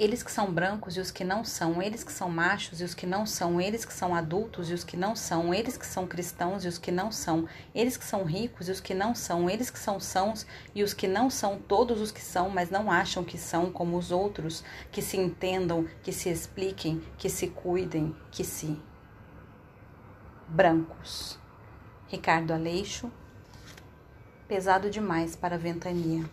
eles que são brancos e os que não são, eles que são machos e os que não são, eles que são adultos e os que não são, eles que são cristãos e os que não são, eles que são ricos e os que não são, eles que são sãos e os que não são, todos os que são, mas não acham que são como os outros, que se entendam, que se expliquem, que se cuidem, que se. Brancos. Ricardo Aleixo. Pesado demais para a ventania.